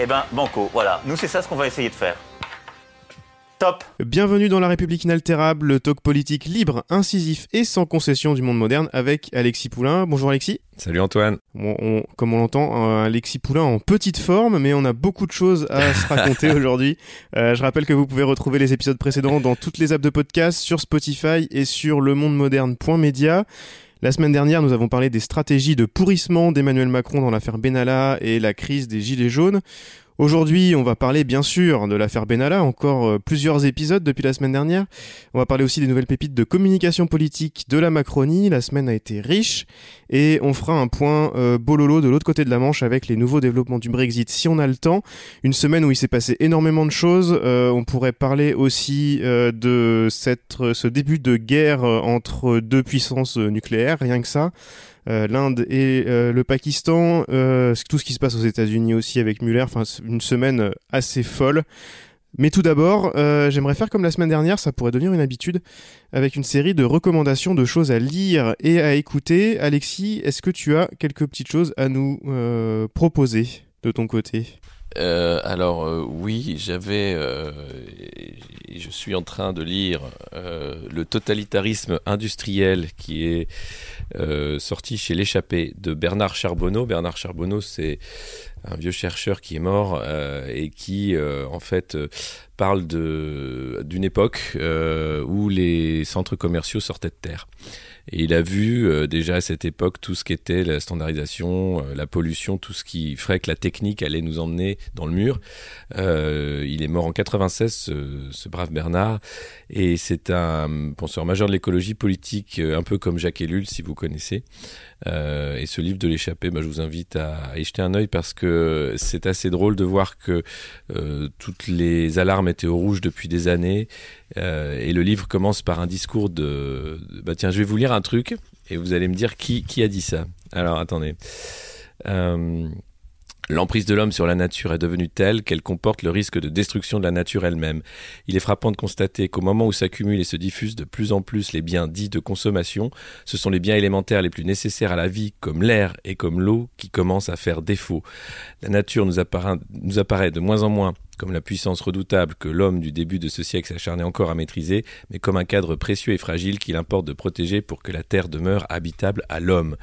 Eh ben, banco, voilà. Nous, c'est ça ce qu'on va essayer de faire. Top Bienvenue dans La République inaltérable, le talk politique libre, incisif et sans concession du monde moderne avec Alexis Poulain. Bonjour Alexis. Salut Antoine. Bon, on- comme on l'entend, un Alexis Poulain en petite forme, mais on a beaucoup de choses à se raconter aujourd'hui. Euh, je rappelle que vous pouvez retrouver les épisodes précédents dans toutes les apps de podcast, sur Spotify et sur lemondemoderne.media. La semaine dernière, nous avons parlé des stratégies de pourrissement d'Emmanuel Macron dans l'affaire Benalla et la crise des Gilets jaunes. Aujourd'hui, on va parler bien sûr de l'affaire Benalla, encore euh, plusieurs épisodes depuis la semaine dernière. On va parler aussi des nouvelles pépites de communication politique de la Macronie. La semaine a été riche et on fera un point euh, bololo de l'autre côté de la Manche avec les nouveaux développements du Brexit si on a le temps. Une semaine où il s'est passé énormément de choses. Euh, on pourrait parler aussi de cette, ce début de guerre entre deux puissances nucléaires, rien que ça. Euh, L'Inde et euh, le Pakistan, euh, tout ce qui se passe aux États-Unis aussi avec Muller, enfin une semaine assez folle. Mais tout d'abord, j'aimerais faire comme la semaine dernière, ça pourrait devenir une habitude, avec une série de recommandations de choses à lire et à écouter. Alexis, est-ce que tu as quelques petites choses à nous proposer de ton côté? Euh, alors euh, oui, j'avais, euh, je suis en train de lire le totalitarisme industriel qui est sorti chez l'échappée de Bernard Charbonneau. Bernard Charbonneau, c'est un vieux chercheur qui est mort euh, et qui euh, en fait euh, parle de d'une époque euh, où les centres commerciaux sortaient de terre. Et il a vu euh, déjà à cette époque tout ce qu'était la standardisation, euh, la pollution, tout ce qui ferait que la technique allait nous emmener dans le mur. Il est mort en 96, ce, ce brave Bernard, et c'est un penseur majeur de l'écologie politique, un peu comme Jacques Ellul, si vous connaissez. Euh, et ce livre de l'échappée, bah, je vous invite à, y jeter un œil parce que c'est assez drôle de voir que euh, toutes les alarmes étaient au rouge depuis des années. Euh, et le livre commence par un discours de, Bah tiens, je vais vous lire un truc et vous allez me dire qui a dit ça. Alors attendez. L'emprise de l'homme sur la nature est devenue telle qu'elle comporte le risque de destruction de la nature elle-même. Il est frappant de constater qu'au moment où s'accumulent et se diffusent de plus en plus les biens dits de consommation, ce sont les biens élémentaires les plus nécessaires à la vie, comme l'air et comme l'eau, qui commencent à faire défaut. La nature nous apparaît, nous apparaît de moins en moins comme la puissance redoutable que l'homme du début de ce siècle s'acharnait encore à maîtriser, mais comme un cadre précieux et fragile qu'il importe de protéger pour que la terre demeure habitable à l'homme.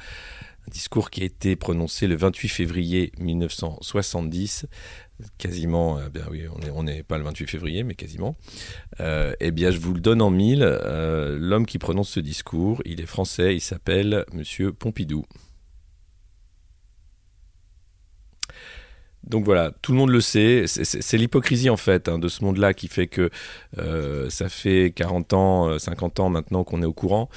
Un discours qui a été prononcé le 28 février 1970, quasiment, euh, bien oui, on n'est on n'est pas le 28 février, mais quasiment. Euh, eh bien, je vous le donne en mille. Euh, L'homme qui prononce ce discours, il est français, il s'appelle Monsieur Pompidou. Donc voilà, tout le monde le sait. C'est- l'hypocrisie en fait hein, de ce monde-là qui fait que euh, ça fait 40 ans, euh, 50 ans maintenant qu'on est au courant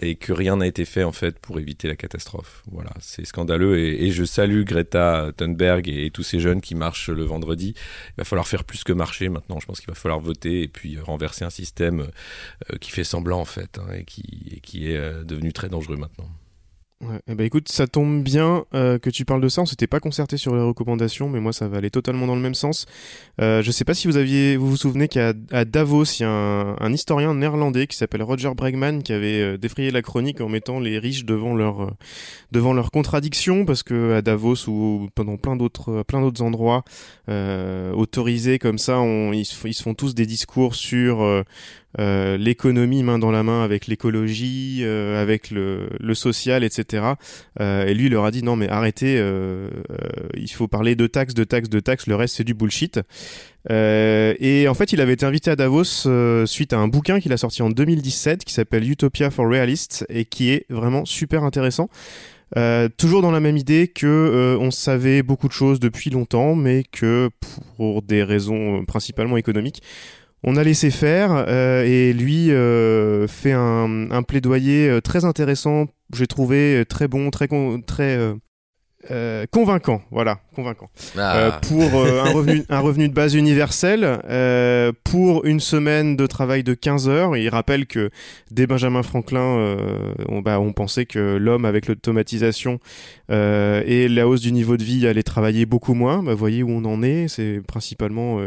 et que rien n'a été fait en fait pour éviter la catastrophe. Voilà, c'est scandaleux et, je salue Greta Thunberg et, tous ces jeunes qui marchent le vendredi. Il va falloir faire plus que marcher maintenant. Je pense qu'il va falloir voter et puis euh, renverser un système euh, qui fait semblant en fait hein, et, qui, est euh, devenu très dangereux maintenant. Ouais, eh ben écoute, ça tombe bien euh, que tu parles de ça. On s'était pas concerté sur les recommandations, mais moi ça va aller totalement dans le même sens. Euh, je sais pas si vous aviez, vous vous souvenez qu'à Davos, il y a un, un historien néerlandais qui s'appelle Roger Bregman qui avait euh, défrayé la chronique en mettant les riches devant leur euh, devant leurs contradictions, parce que à Davos ou pendant plein d'autres plein d'autres endroits euh, autorisés comme ça, on, ils, ils se font tous des discours sur euh, l'économie main dans la main avec l'écologie, euh, avec le, le social, etc. Euh, et lui, il leur a dit non, mais arrêtez, euh, euh, il faut parler de taxes, de taxes, de taxes, le reste c'est du bullshit. Et en fait, il avait été invité à Davos suite à un bouquin qu'il a sorti en 2017 qui s'appelle Utopia for Realists et qui est vraiment super intéressant. Euh, toujours dans la même idée que euh, on savait beaucoup de choses depuis longtemps, mais que pour des raisons principalement économiques, on a laissé faire. euh, et lui euh, fait un, un plaidoyer euh, très intéressant, j'ai trouvé très bon, très con- très euh, convaincant, voilà, convaincant. Ah. Euh, pour euh, un, revenu, un revenu de base universel, pour une semaine de travail de 15 heures. Il rappelle que dès Benjamin Franklin, on, bah, on pensait que l'homme, avec l'automatisation et la hausse du niveau de vie, allait travailler beaucoup moins. Bah, voyez où on en est. C'est principalement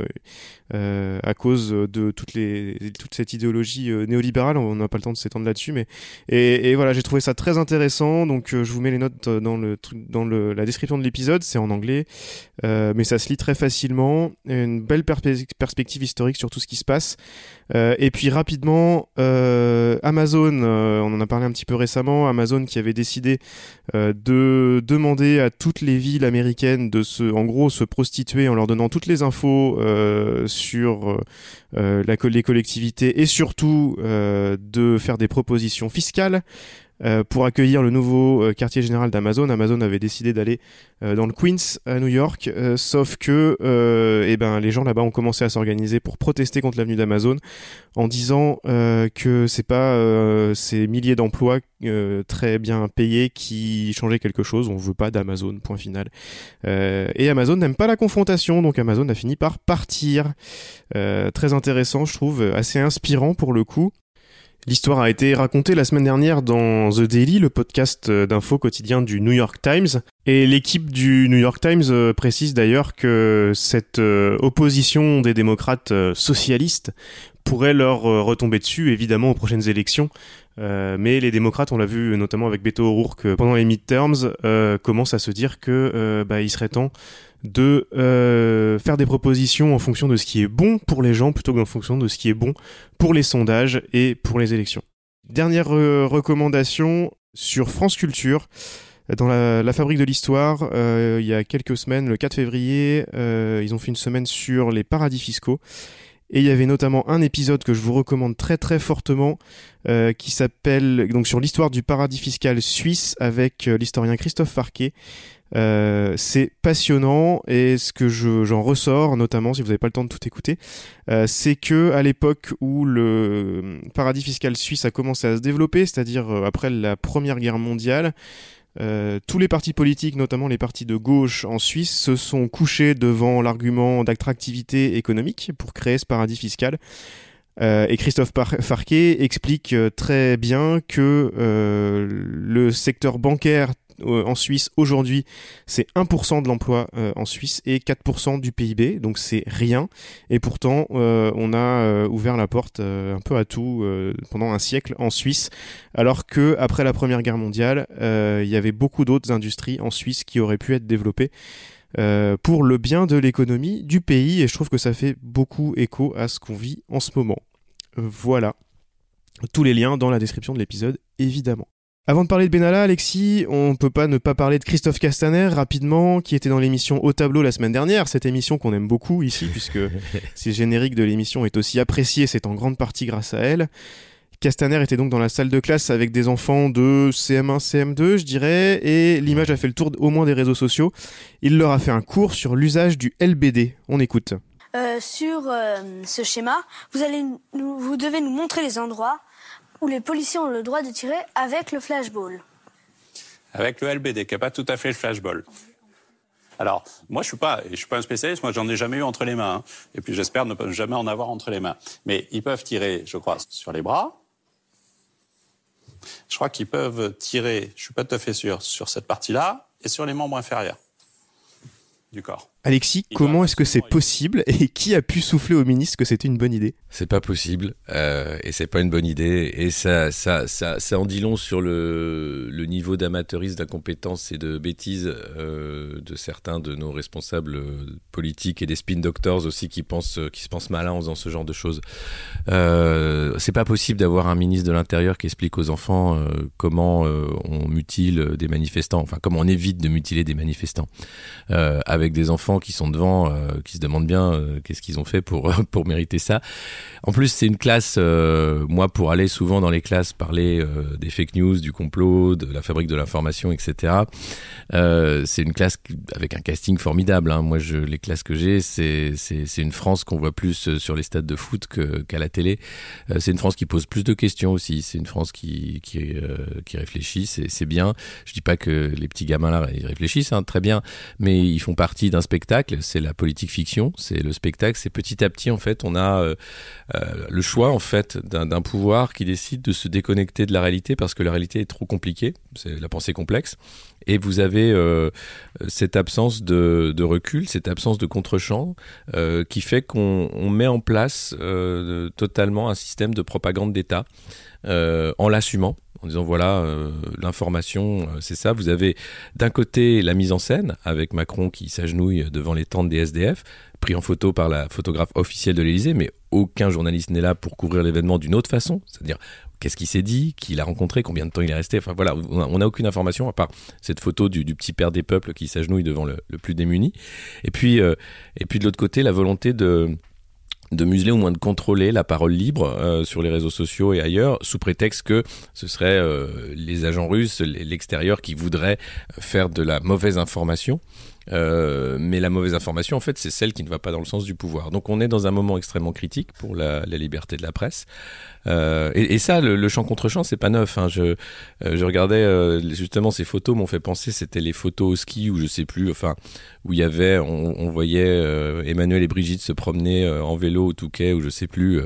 à cause de toutes les, toute cette idéologie néolibérale. On n'a pas le temps de s'étendre là-dessus, mais et, et voilà, j'ai trouvé ça très intéressant. Donc, je vous mets les notes dans le truc, dans le, la description de l'épisode. C'est en anglais, euh, mais ça se lit très facilement. Une belle perspe- perspective historique sur tout ce qui se passe. Euh, et puis rapidement, euh, Amazon, on en a parlé un petit peu récemment. Amazon qui avait décidé de demander à toutes les villes américaines de se, en gros, se prostituer en leur donnant toutes les infos sur les collectivités et surtout de faire des propositions fiscales. Euh, pour accueillir le nouveau euh, quartier général d'Amazon, Amazon avait décidé d'aller euh, dans le Queens à New York, sauf que eh ben, les gens là-bas ont commencé à s'organiser pour protester contre l'avenue d'Amazon en disant que c'est pas ces milliers d'emplois très bien payés qui changeaient quelque chose. On veut pas d'Amazon. Point final. Et Amazon n'aime pas la confrontation, donc Amazon a fini par partir. Très intéressant, je trouve, assez inspirant pour le coup. L'histoire a été racontée la semaine dernière dans The Daily, le podcast euh, d'info quotidien du New York Times. Et l'équipe du New York Times euh, précise d'ailleurs que cette euh, opposition des démocrates socialistes pourrait leur retomber dessus, évidemment, aux prochaines élections. Mais les démocrates, on l'a vu notamment avec Beto O'Rourke pendant les midterms, commencent à se dire que bah, il serait temps de euh, faire des propositions en fonction de ce qui est bon pour les gens plutôt qu'en fonction de ce qui est bon pour les sondages et pour les élections. Dernière euh, recommandation sur France Culture. Dans la, la fabrique de l'histoire, euh, il y a quelques semaines, le 4 février, euh, ils ont fait une semaine sur les paradis fiscaux. Et il y avait notamment un épisode que je vous recommande très très fortement euh, qui s'appelle donc sur l'histoire du paradis fiscal suisse avec euh, l'historien Christophe Farquet. Euh, c'est passionnant et ce que je- j'en ressors, notamment si vous n'avez pas le temps de tout écouter, euh, c'est que à l'époque où le paradis fiscal suisse a commencé à se développer, c'est-à-dire euh, après la Première Guerre mondiale, tous les partis politiques, notamment les partis de gauche en Suisse, se sont couchés devant l'argument d'attractivité économique pour créer ce paradis fiscal. Et Christophe Farquet explique très bien que le secteur bancaire en Suisse aujourd'hui, c'est 1% de l'emploi euh, en Suisse et 4% du PIB, donc c'est rien. Et pourtant, euh, on a euh, ouvert la porte euh, un peu à tout euh, pendant un siècle en Suisse, alors que après la Première Guerre mondiale, euh, il y avait beaucoup d'autres industries en Suisse qui auraient pu être développées. euh, pour le bien de l'économie du pays et je trouve que ça fait beaucoup écho à ce qu'on vit en ce moment. Euh, Voilà. Tous les liens dans la description de l'épisode, évidemment. Avant de parler de Benalla, Alexis, on peut pas ne pas parler de Christophe Castaner rapidement, qui était dans l'émission Au tableau la semaine dernière, cette émission qu'on aime beaucoup ici, puisque si le générique de l'émission est aussi apprécié, c'est en grande partie grâce à elle. Castaner était donc dans la salle de classe avec des enfants de CM1, CM2, je dirais, et l'image a fait le tour au moins des réseaux sociaux. Il leur a fait un cours sur l'usage du LBD. On écoute. Euh, sur euh, ce schéma, vous, allez nous, vous devez nous montrer les endroits où les policiers ont le droit de tirer avec le flashball. avec le LBD, qui n'est pas tout à fait le flashball. Alors, moi, je suis suis pas un spécialiste. Moi, j'en ai jamais eu entre les mains. hein. Et puis, j'espère ne jamais en avoir entre les mains. Mais ils peuvent tirer, je crois, sur les bras. Je crois qu'ils peuvent tirer, je suis pas tout à fait sûr, sur cette partie-là et sur les membres inférieurs du corps. Alexis, comment est-ce que c'est possible et qui a pu souffler au ministre que c'était une bonne idée? C'est pas possible euh, et c'est pas une bonne idée et ça ça ça ça en dit long sur le le niveau d'amateurisme, d'incompétence et de bêtise euh, de certains de nos responsables politiques et des spin doctors aussi qui pensent qui se pensent malins en faisant ce genre de choses. Euh, c'est pas possible d'avoir un ministre de l'intérieur qui explique aux enfants euh, comment euh, on mutile des manifestants, enfin comment on évite de mutiler des manifestants euh, avec des enfants qui sont devant, euh, qui se demandent bien euh, qu'est-ce qu'ils ont fait pour pour mériter ça. En plus, c'est une classe, euh, moi, pour aller souvent dans les classes parler des fake news, du complot, de la fabrique de l'information, etc. C'est une classe avec un casting formidable. hein. Moi, les classes que j'ai, c'est une France qu'on voit plus sur les stades de foot qu'à la télé. C'est une France qui pose plus de questions aussi. C'est une France qui qui qui réfléchit. C'est bien. Je dis pas que les petits gamins là ils réfléchissent, hein, très bien, mais ils font partie d'un spectacle. C'est la politique fiction, c'est le spectacle. C'est petit à petit en fait, on a euh, euh, le choix en fait d'un d'un pouvoir qui décide de se déconnecter de la réalité parce que la réalité est trop compliquée. C'est la pensée complexe. Et vous avez euh, cette absence de, recul, cette absence de contre-champ euh, qui fait qu'on on met en place euh, totalement un système de propagande d'État en l'assumant en disant voilà l'information c'est ça. Vous avez d'un côté la mise en scène avec Macron qui s'agenouille devant les tentes des SDF pris en photo par la photographe officielle de l'Élysée mais aucun journaliste n'est là pour couvrir l'événement d'une autre façon c'est-à-dire qu'est-ce qu'il s'est dit qui l'a rencontré combien de temps il est resté enfin voilà on n'a aucune information à part cette photo du, petit père des peuples qui s'agenouille devant le, plus démuni et puis euh, et puis de l'autre côté la volonté de de museler ou moins de contrôler la parole libre euh, sur les réseaux sociaux et ailleurs, sous prétexte que ce serait euh, les agents russes, l'extérieur qui voudraient faire de la mauvaise information. Mais la mauvaise information, en fait, c'est celle qui ne va pas dans le sens du pouvoir. Donc on est dans un moment extrêmement critique pour la liberté de la presse. Euh, et, et ça, le, le champ contre champ, c'est pas neuf. Hein. Je, euh, je regardais euh, justement ces photos m'ont fait penser, c'était les photos au ski ou je sais plus, enfin où il y avait, on, on voyait euh, Emmanuel et Brigitte se promener en vélo au Touquet ou je sais plus,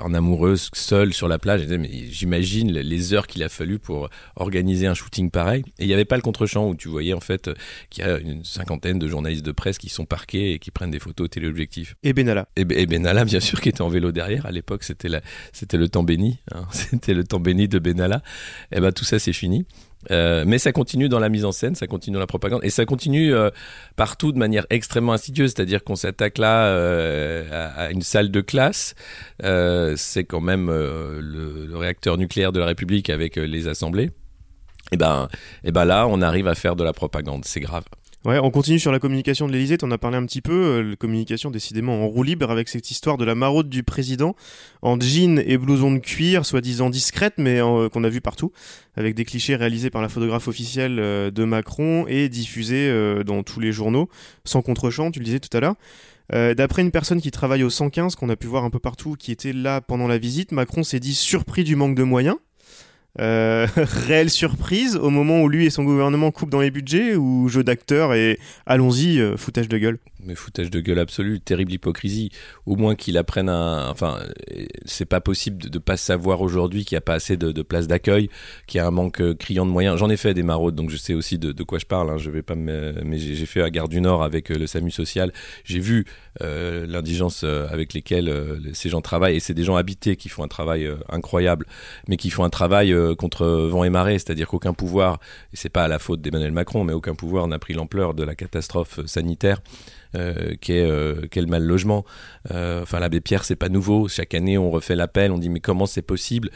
en amoureuse, seule sur la plage. Mais j'imagine les heures qu'il a fallu pour organiser un shooting pareil. Et il n'y avait pas le contre-champ où tu voyais en fait qu'il y a une cinquantaine de journalistes de presse qui sont parqués et qui prennent des photos téléobjectifs. Et Benalla. Et, et Benalla, bien sûr, qui était en vélo derrière. À l'époque, c'était la, c'était le temps béni. hein. C'était le temps béni de Benalla. Et ben tout ça, c'est fini. Euh, mais ça continue dans la mise en scène, ça continue dans la propagande, et ça continue euh, partout de manière extrêmement insidieuse. C'est-à-dire qu'on s'attaque là euh, à, une salle de classe. C'est quand même le, le réacteur nucléaire de la République avec les assemblées. Et ben, et ben là, on arrive à faire de la propagande. C'est grave. On continue sur la communication de l'Elysée, t'en as parlé un petit peu, euh, la communication décidément en roue libre avec cette histoire de la maraude du président en jean et blouson de cuir, soi-disant discrète, mais euh, qu'on a vu partout, avec des clichés réalisés par la photographe officielle euh, de Macron et diffusés dans tous les journaux, sans contre-champ, tu le disais tout à l'heure. Euh, D'après une personne qui travaille au 115, qu'on a pu voir un peu partout, qui était là pendant la visite, Macron s'est dit surpris du manque de moyens. Euh, réelle surprise au moment où lui et son gouvernement coupent dans les budgets ou jeu d'acteur et allons-y, euh, foutage de gueule? Mais foutage de gueule absolu, terrible hypocrisie. Au moins qu'il apprenne un. Enfin, euh, c'est pas possible de, de pas savoir aujourd'hui qu'il n'y a pas assez de, places d'accueil, qu'il y a un manque criant de moyens. J'en ai fait des maraudes, donc je sais aussi de, quoi je parle. Hein. Je vais pas. Mais j'ai fait à Gare du Nord avec le SAMU social. J'ai vu l'indigence avec lesquelles ces gens travaillent. Et c'est des gens habités qui font un travail incroyable, mais qui font un travail euh, contre vent et marée. C'est-à-dire qu'aucun pouvoir, et c'est pas à la faute d'Emmanuel Macron, mais aucun pouvoir n'a pris l'ampleur de la catastrophe euh, sanitaire euh, euh, mal logement. Enfin, l'abbé Pierre, c'est pas nouveau. Chaque année, on refait l'appel. On dit mais comment c'est possible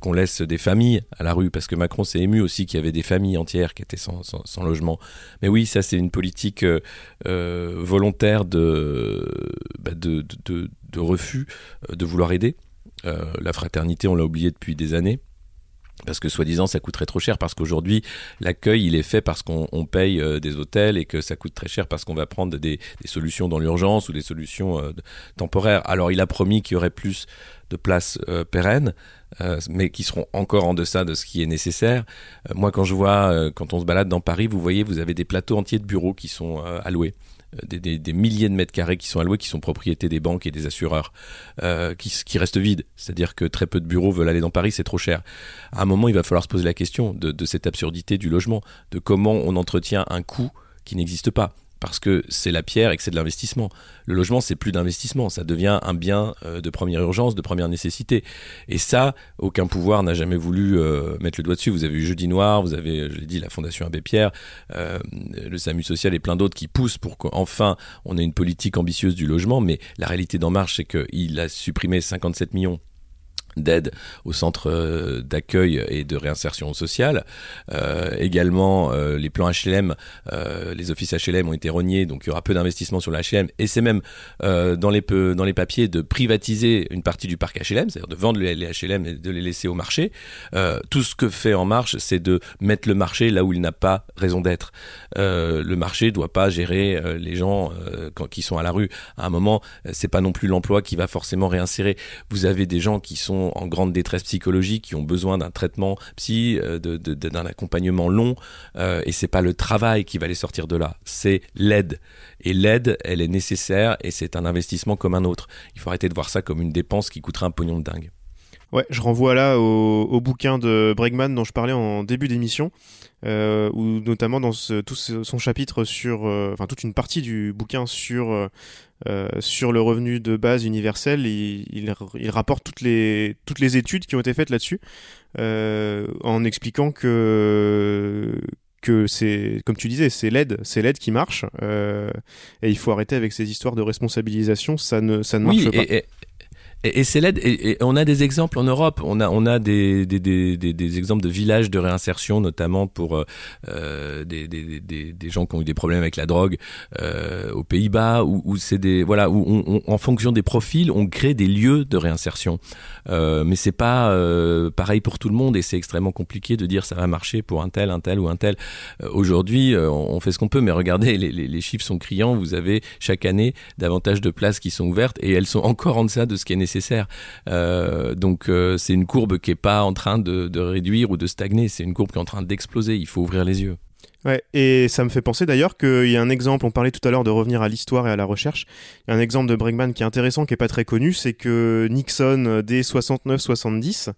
qu'on laisse des familles à la rue? Parce que Macron s'est ému aussi qu'il y avait des familles entières qui étaient sans, logement. Mais oui, ça, c'est une politique volontaire de, bah, de, de, refus de vouloir aider. La fraternité, on l'a oublié depuis des années. Parce que soi-disant ça coûterait trop cher, parce qu'aujourd'hui l'accueil il est fait parce qu'on on paye euh, des hôtels et que ça coûte très cher parce qu'on va prendre des, solutions dans l'urgence ou des solutions euh, temporaires. Alors il a promis qu'il y aurait plus de places euh, pérennes, mais qui seront encore en deçà de ce qui est nécessaire. Moi quand je vois, quand on se balade dans Paris, vous voyez, vous avez des plateaux entiers de bureaux qui sont alloués. Euh, Des, milliers de mètres carrés qui sont alloués, qui sont propriété des banques et des assureurs, euh, qui, restent vides. C'est-à-dire que très peu de bureaux veulent aller dans Paris, c'est trop cher à un moment, il va falloir se poser la question de cette absurdité du logement, de comment on entretient un coût qui n'existe pas. Parce que c'est la pierre et que c'est de l'investissement. Le logement, c'est plus d'investissement, ça devient un bien euh, de première urgence, de première nécessité. Et ça, aucun pouvoir n'a jamais voulu euh, mettre le doigt dessus. Vous avez eu Jeudi Noir, vous avez, je l'ai dit, la Fondation Abbé Pierre, euh, le SAMU social et plein d'autres qui poussent pour qu'enfin on ait une politique ambitieuse du logement. Mais la réalité d'En Marche, c'est qu'il a supprimé 57 millions d'aide au centre euh, d'accueil et de réinsertion sociale. Euh, également, euh, les plans HLM, les offices HLM ont été rognés, donc il y aura peu d'investissement sur le HLM. Et c'est même dans, les, papiers de privatiser une partie du parc HLM, c'est-à-dire de vendre les HLM et de les laisser au marché. Tout ce que fait En Marche, c'est de mettre le marché là où il n'a pas raison d'être. Le marché doit pas gérer les gens qui sont à la rue. À un moment, c'est pas non plus l'emploi qui va forcément réinsérer. Vous avez des gens qui sont en grande détresse psychologique, qui ont besoin d'un traitement psy, euh, d'un accompagnement long, euh, et c'est pas le travail qui va les sortir de là, c'est l'aide. Et l'aide, elle est nécessaire et c'est un investissement comme un autre. Il faut arrêter de voir ça comme une dépense qui coûterait un pognon de dingue. Ouais, je renvoie là au, au bouquin de Bregman dont je parlais en début d'émission, euh, où notamment dans ce- tout son chapitre sur, euh, enfin toute une partie du bouquin sur euh, euh, sur le revenu de base universel, il, il, il rapporte toutes les toutes les études qui ont été faites là-dessus, euh, en expliquant que que c'est comme tu disais c'est l'aide c'est l'aide qui marche euh, et il faut arrêter avec ces histoires de responsabilisation ça ne ça ne marche Oui, pas et, et, c'est l'aide. Et, on a des exemples en Europe. On a, on a des, des, des, des, exemples de villages de réinsertion, notamment pour euh, euh, des, des, gens qui ont eu des problèmes avec la drogue euh, aux Pays-Bas, où, où c'est des voilà, où on, on- en fonction des profils, on crée des lieux de réinsertion. Euh, mais c'est pas euh, pareil pour tout le monde, et c'est extrêmement compliqué de dire ça va marcher pour un tel, un tel ou un tel. Euh, Aujourd'hui, on on fait ce qu'on peut, mais regardez, les, les, les chiffres sont criants. Vous avez chaque année davantage de places qui sont ouvertes et elles sont encore en deçà de ce qui est nécessaire. Euh, donc euh, c'est une courbe qui est pas en train de, réduire ou de stagner, c'est une courbe qui est en train d'exploser. Il faut ouvrir les yeux. Ouais, et ça me fait penser d'ailleurs qu'il y a un exemple, on parlait tout à l'heure de revenir à l'histoire et à la recherche, il y a un exemple de Bregman qui est intéressant, qui est pas très connu, c'est que Nixon, euh, dès 69-70,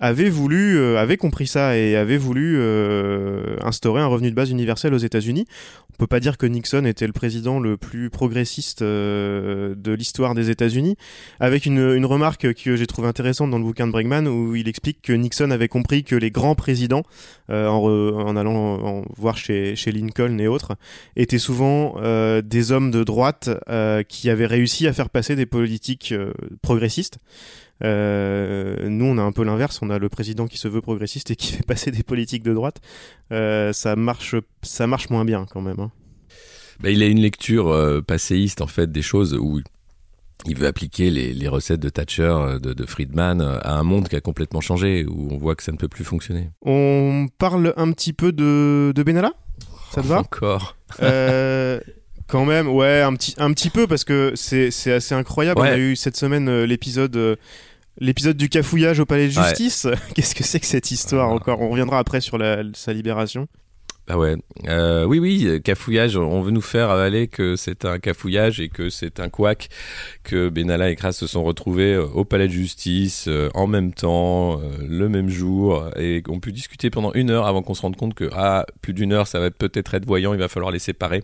avait voulu, euh, avait compris ça et avait voulu euh, instaurer un revenu de base universel aux États-Unis. On peut pas dire que Nixon était le président le plus progressiste euh, de l'histoire des États-Unis, avec une, une remarque que j'ai trouvé intéressante dans le bouquin de Bregman où il explique que Nixon avait compris que les grands présidents, euh, en, re- en allant en voir chez, chez Lincoln et autres, étaient souvent euh, des hommes de droite euh, qui avaient réussi à faire passer des politiques progressistes. Euh, nous, on a un peu l'inverse. On a le président qui se veut progressiste et qui fait passer des politiques de droite. Euh, ça marche, ça marche moins bien quand même. hein. Bah, il a une lecture euh, passéiste en fait des choses où il veut appliquer les, les recettes de Thatcher, de, de Friedman à un monde qui a complètement changé, où on voit que ça ne peut plus fonctionner. On parle un petit peu de, de Benalla? Ça te va? Encore. Euh, Quand même, ouais, un petit, un petit peu parce que c'est c'est assez incroyable. Ouais. On a eu cette semaine euh, l'épisode. euh, L'épisode du cafouillage au palais de Ouais. justice, qu'est-ce que c'est que cette histoire Ah. encore? On reviendra après sur la- sa libération. Ah ouais. Euh, oui, oui, cafouillage. On veut nous faire avaler que c'est un cafouillage et que c'est un couac, que Benalla et Kras se sont retrouvés euh, au palais de justice euh, en même temps, euh, le même jour, et qu'on pu discuter pendant une heure avant qu'on se rende compte que, ah, plus d'une heure, ça va peut-être être voyant, il va falloir les séparer.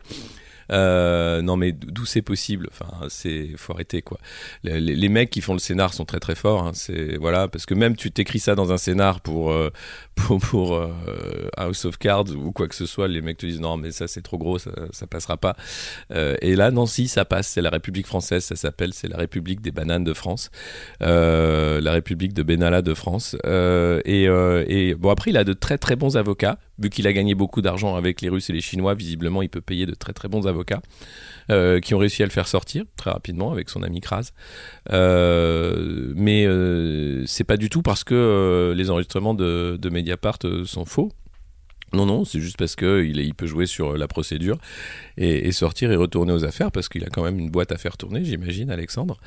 Euh, non mais d'où c'est possible? Enfin c'est faut arrêter quoi. Les, mecs qui font le scénar sont très très forts hein. c'est voilà parce que même tu t'écris ça dans un scénar pour euh, pour, euh, House of Cards ou quoi que ce soit les mecs te disent non mais ça c'est trop gros ça, passera pas. Et là non si ça passe. C'est la République française ça s'appelle. C'est la République des bananes de France. La République de Benalla de France. Et, et bon après il a de très très bons avocats vu qu'il a gagné beaucoup d'argent avec les Russes et les Chinois visiblement il peut payer de très très bons avocats euh, qui ont réussi à le faire sortir très rapidement avec son ami Kras. Euh, mais euh, c'est pas du tout parce que euh, les enregistrements de, Mediapart sont faux. Non, non, c'est juste parce que il, est- il peut jouer sur la procédure et, sortir et retourner aux affaires parce qu'il a quand même une boîte à faire tourner, j'imagine, Alexandre.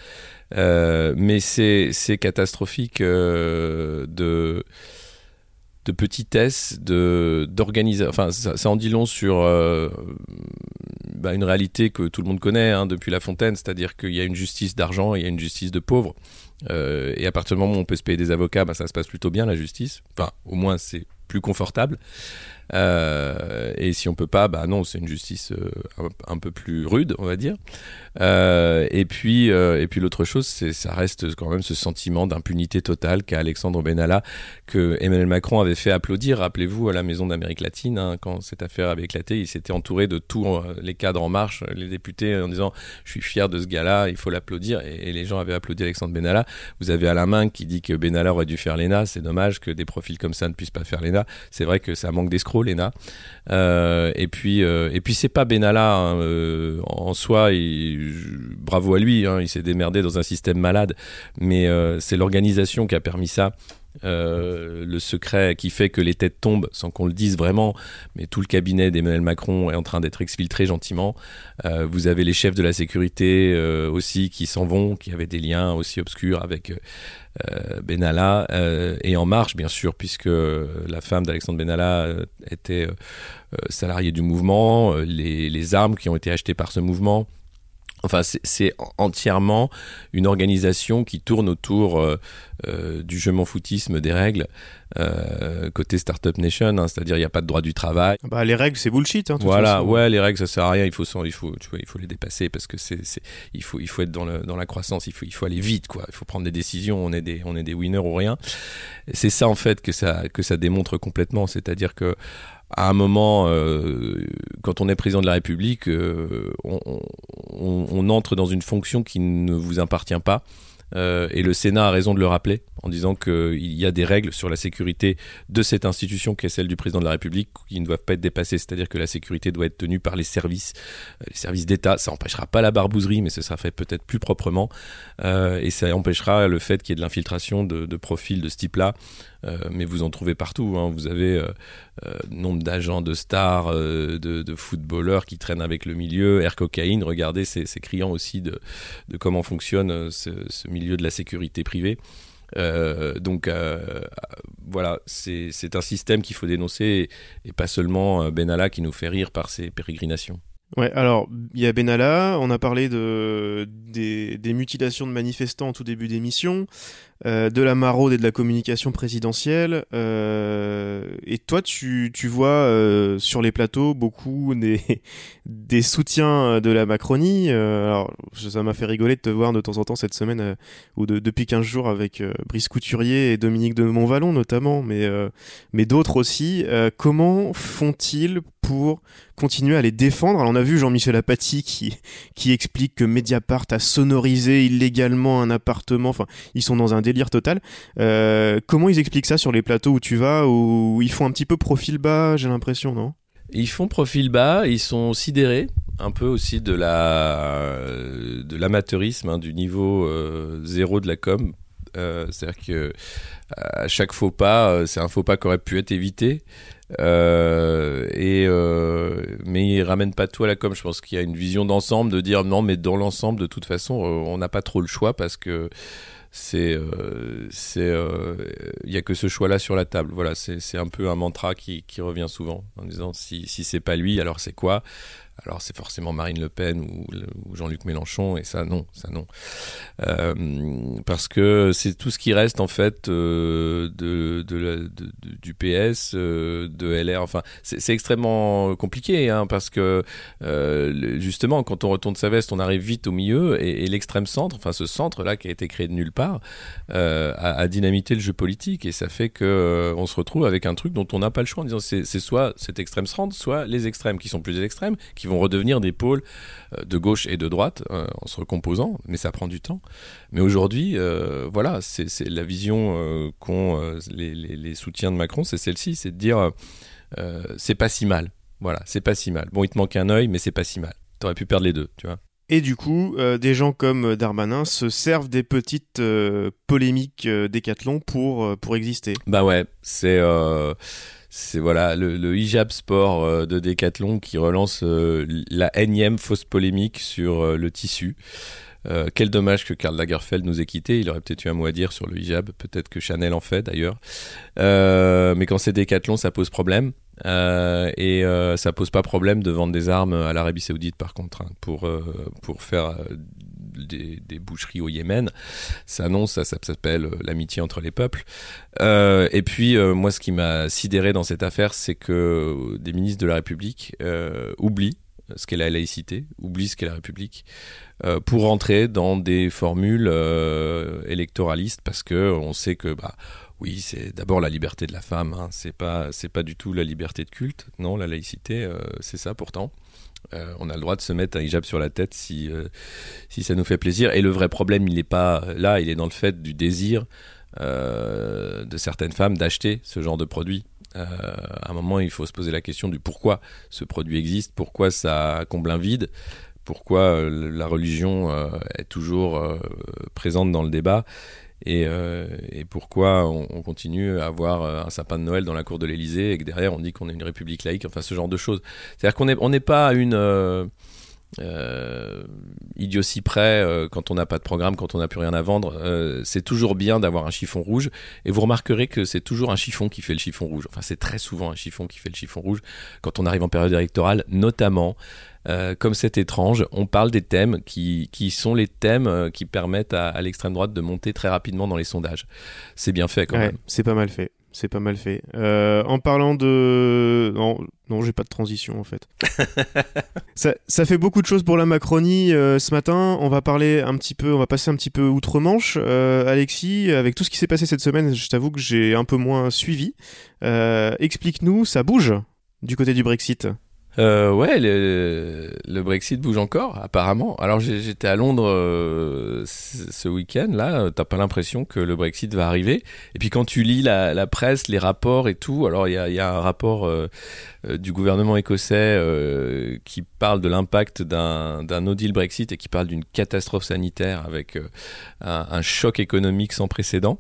Mais c'est catastrophique de de petitesse, de d'organisation. Enfin, ça, ça en dit long sur euh, bah, une réalité que tout le monde connaît hein, depuis La Fontaine, c'est-à-dire qu'il y a une justice d'argent et il y a une justice de pauvres. Euh, et à partir du moment où on peut se payer des avocats, bah, ça se passe plutôt bien la justice. Enfin, au moins c'est plus confortable. Euh, et si on peut pas, bah non, c'est une justice euh, un, peu plus rude, on va dire. Euh, et puis, et puis l'autre chose, ça reste quand même ce sentiment d'impunité totale qu'a Alexandre Benalla, que Emmanuel Macron avait fait applaudir. Rappelez-vous à la Maison d'Amérique latine, hein, quand cette affaire avait éclaté, il s'était entouré de tous les cadres en marche, les députés, en disant je suis fier de ce gars-là, il faut l'applaudir. Et, et, les gens avaient applaudi Alexandre Benalla. Vous avez Alain qui dit que Benalla aurait dû faire l'ENA. C'est dommage que des profils comme ça ne puissent pas faire l'ENA. C'est vrai que ça manque d'escrocs l'ENA. Euh, et puis, euh, et puis c'est pas Benalla hein, euh, en soi. Bravo à lui, hein, il s'est démerdé dans un système malade, mais c'est l'organisation qui a permis ça. Euh, le secret qui fait que les têtes tombent sans qu'on le dise vraiment, mais tout le cabinet d'Emmanuel Macron est en train d'être exfiltré gentiment. Euh, vous avez les chefs de la sécurité euh, aussi qui s'en vont, qui avaient des liens aussi obscurs avec Benalla et En Marche, bien sûr, puisque la femme d'Alexandre Benalla était salariée du mouvement, les, les armes qui ont été achetées par ce mouvement Enfin, c'est entièrement une organisation qui tourne autour euh, du je m'en foutisme des règles euh, côté Startup Nation, hein, c'est-à-dire il n'y a pas de droit du travail. Bah, les règles, c'est bullshit. Hein, voilà, façon. ouais, les règles, ça sert à rien. Il faut, il faut, tu vois, il faut les dépasser parce que c'est, il faut, il faut être dans, le, dans la croissance. Il faut, il faut aller vite, quoi. Il faut prendre des décisions. On est des, on est des winners ou rien. C'est ça en fait que ça, que ça démontre complètement. C'est-à-dire que à un moment, euh, quand on est président de la République, euh, on, on, on, entre dans une fonction qui ne vous appartient pas. Euh, et le Sénat a raison de le rappeler en disant qu'il y a des règles sur la sécurité de cette institution qui est celle du président de la République qui ne doivent pas être dépassées. C'est-à-dire que la sécurité doit être tenue par les services, euh, les services d'État. Ça n'empêchera pas la barbouzerie, mais ce sera fait peut-être plus proprement. Euh, et ça empêchera le fait qu'il y ait de l'infiltration de, profils de ce type-là. Euh, mais vous en trouvez partout. Hein. Vous avez euh, euh, nombre d'agents, de stars, de, footballeurs qui traînent avec le milieu, air cocaïne. Regardez, c'est criant aussi de, comment fonctionne ce, milieu de la sécurité privée. Donc voilà, c'est un système qu'il faut dénoncer et, pas seulement Benalla qui nous fait rire par ses pérégrinations. Ouais, alors il y a Benalla, on a parlé de, des, mutilations de manifestants en tout début d'émission, euh, de la maraude et de la communication présidentielle. Euh, et toi, tu, tu vois euh, sur les plateaux beaucoup des, soutiens de la Macronie. Alors ça m'a fait rigoler de te voir de temps en temps cette semaine ou de, depuis 15 jours avec Brice Couturier et Dominique de Montvalon notamment, mais, mais d'autres aussi. comment font-ils pour continuer à les défendre? Alors on a vu Jean-Michel Apathy qui, qui explique que Mediapart a sonorisé illégalement un appartement. Enfin, ils sont dans un délire total. Euh, comment ils expliquent ça sur les plateaux où tu vas, où ils font un petit peu profil bas, j'ai l'impression, non? Ils font profil bas, ils sont sidérés un peu aussi de la de l'amateurisme, hein, du niveau euh, zéro de la com. Euh, C'est-à-dire que à chaque faux pas, c'est un faux pas qui aurait pu être évité. Et mais il ramène pas tout à la com. Je pense qu'il y a une vision d'ensemble de dire non, mais dans l'ensemble, de toute façon, on n'a pas trop le choix parce que c'est euh, c'est il y a que ce choix là sur la table. Voilà c'est un peu un mantra qui, qui revient souvent en disant si, si c'est pas lui alors c'est quoi? Alors c'est forcément Marine Le Pen ou, Jean-Luc Mélenchon et ça non, ça non, euh, parce que c'est tout ce qui reste en fait euh, de, du PS, euh, de LR. Enfin, c'est extrêmement compliqué hein, parce que justement quand on retourne sa veste, on arrive vite au milieu et, l'extrême centre, enfin ce centre là qui a été créé de nulle part, a, dynamité le jeu politique et ça fait que on se retrouve avec un truc dont on n'a pas le choix en disant c'est soit cet extrême centre, soit les extrêmes qui sont plus extrêmes, qui vont redevenir des pôles de gauche et de droite euh, en se recomposant, mais ça prend du temps. Mais aujourd'hui, euh, voilà, c'est la vision euh, qu'ont les, les, les, soutiens de Macron, c'est celle-ci, c'est de dire c'est pas si mal. Voilà, c'est pas si mal. Bon, il te manque un œil, mais c'est pas si mal. T'aurais pu perdre les deux, tu vois. Et du coup, euh, des gens comme Darmanin se servent des petites euh, polémiques euh, décathlon pour, pour exister. Bah ouais, c'est c'est voilà le, hijab sport euh, de Decathlon qui relance euh, la énième fausse polémique sur euh, le tissu. quel dommage que Karl Lagerfeld nous ait quittés. Il aurait peut-être eu un mot à dire sur le hijab. Peut-être que Chanel en fait d'ailleurs. mais quand c'est Decathlon, ça pose problème. et ça pose pas problème de vendre des armes à l'Arabie Saoudite par contre, hein, pour pour faire des, boucheries au Yémen. Ça annonce, ça, s'appelle euh, l'amitié entre les peuples. Euh, et puis, euh, moi, ce qui m'a sidéré dans cette affaire, c'est que des ministres de la République oublient ce qu'est la laïcité, oublient ce qu'est la République, pour rentrer dans des formules électoralistes, parce que on sait que bah, oui, c'est d'abord la liberté de la femme. Hein. C'est pas, c'est pas du tout la liberté de culte. Non, la laïcité, c'est ça pourtant. Euh, on a le droit de se mettre un hijab sur la tête si, euh, si ça nous fait plaisir. Et le vrai problème, il n'est pas là, il est dans le fait du désir de certaines femmes d'acheter ce genre de produit. à un moment, il faut se poser la question du pourquoi ce produit existe, pourquoi ça comble un vide, pourquoi la religion est toujours présente dans le débat et, euh, et pourquoi on, on, continue à avoir euh, un sapin de Noël dans la cour de l'Elysée et que derrière on dit qu'on est une république laïque, enfin ce genre de choses. C'est-à-dire qu'on n'est n'est pas une euh, idiotie près euh, quand on n'a pas de programme, quand on n'a plus rien à vendre. Euh, c'est toujours bien d'avoir un chiffon rouge et vous remarquerez que c'est toujours un chiffon qui fait le chiffon rouge. Enfin, c'est très souvent un chiffon qui fait le chiffon rouge quand on arrive en période électorale, notamment euh, comme c'est étrange, on parle des thèmes qui, qui sont les thèmes euh, qui permettent à, à l'extrême droite de monter très rapidement dans les sondages. C'est bien fait quand Ouais, même. c'est pas mal fait. C'est pas mal fait. Euh, en parlant de... Non, non j'ai pas de transition en fait. ça, ça fait beaucoup de choses pour la Macronie euh, ce matin. On va parler un petit peu, on va passer un petit peu outre-Manche. Euh, Alexis, avec tout ce qui s'est passé cette semaine, je t'avoue que j'ai un peu moins suivi. Explique-nous, ça bouge du côté du Brexit Euh, ouais, le, Brexit bouge encore, apparemment. Alors j'étais à Londres euh, ce week-end, là, t'as pas l'impression que le Brexit va arriver. Et puis quand tu lis la, presse, les rapports et tout, alors il y a, un rapport euh, du gouvernement écossais euh, qui parle de l'impact d'un no deal Brexit et qui parle d'une catastrophe sanitaire avec euh, un choc économique sans précédent.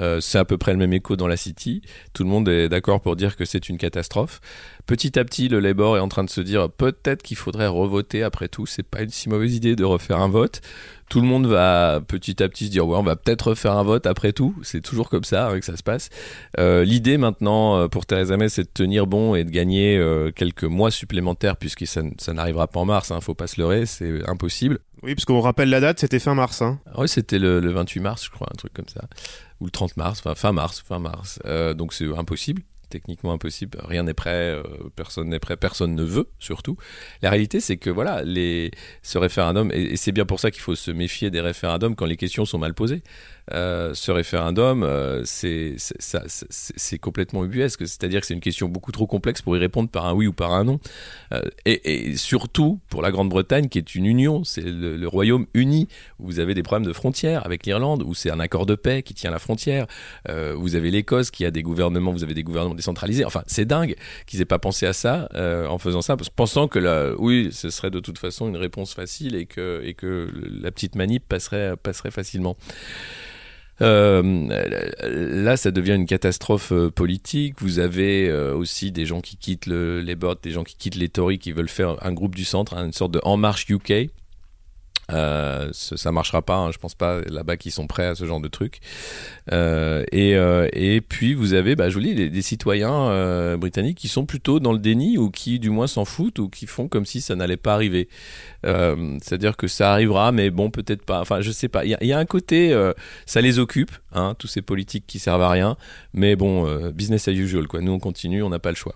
Euh, c'est à peu près le même écho dans la City. Tout le monde est d'accord pour dire que c'est une catastrophe. Petit à petit, le Labour est en train de se dire peut-être qu'il faudrait revoter après tout. C'est pas une si mauvaise idée de refaire un vote. Tout le monde va petit à petit se dire ouais, on va peut-être refaire un vote après tout. C'est toujours comme ça hein, que ça se passe. Euh, L'idée maintenant pour Theresa May, c'est de tenir bon et de gagner euh, quelques mois supplémentaires puisque ça, n'arrivera pas en mars. Hein, faut pas se leurrer, c'est impossible. Oui, parce qu'on rappelle la date, c'était fin mars. Hein. Oui, c'était le, le 28 mars, je crois, un truc comme ça ou le 30 mars, enfin fin mars, fin mars. Euh, donc c'est impossible, techniquement impossible. Rien n'est prêt, euh, personne n'est prêt, personne ne veut surtout. La réalité, c'est que voilà, les, ce référendum, et c'est bien pour ça qu'il faut se méfier des référendums quand les questions sont mal posées. Euh, ce référendum, euh, c'est complètement ubuesque. C'est-à-dire que c'est une question beaucoup trop complexe pour y répondre par un oui ou par un non. Euh, et, surtout pour la Grande-Bretagne, qui est une union, c'est le, Royaume uni, où vous avez des problèmes de frontières avec l'Irlande, où c'est un accord de paix qui tient la frontière. Vous avez l'Écosse qui a des gouvernements, vous avez des gouvernements décentralisés. Enfin, c'est dingue qu'ils aient pas pensé à ça en faisant ça, pensant que oui, ce serait de toute façon une réponse facile et que, la petite manip passerait facilement. Euh, là, ça devient une catastrophe euh, politique. Vous avez euh, aussi des gens qui quittent le, les bots, des gens qui quittent les Tories, qui veulent faire un groupe du centre, une sorte de En Marche UK. Euh, ça marchera pas, hein, je pense pas là-bas qu'ils sont prêts à ce genre de truc. Euh, et, euh, et puis vous avez, bah, je vous dis, des, citoyens euh, britanniques qui sont plutôt dans le déni ou qui du moins s'en foutent ou qui font comme si ça n'allait pas arriver. C'est-à-dire que ça arrivera, mais bon, peut-être pas. Enfin, je sais pas. Il y, a un côté, ça les occupe, hein, tous ces politiques qui servent à rien. Mais bon, business as usual, quoi. Nous, on continue, on n'a pas le choix.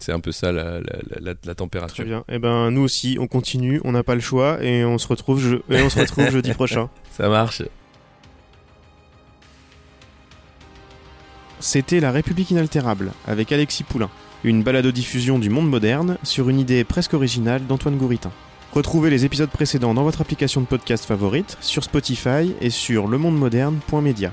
C'est un peu ça la, la, la, la température. Très bien. Et eh ben nous aussi, on continue, on n'a pas le choix et on se retrouve, je... et on se retrouve jeudi prochain. Ça marche. C'était La République inaltérable avec Alexis Poulain, une balado-diffusion du monde moderne sur une idée presque originale d'Antoine Gouritin. Retrouvez les épisodes précédents dans votre application de podcast favorite, sur Spotify et sur lemondemoderne.media.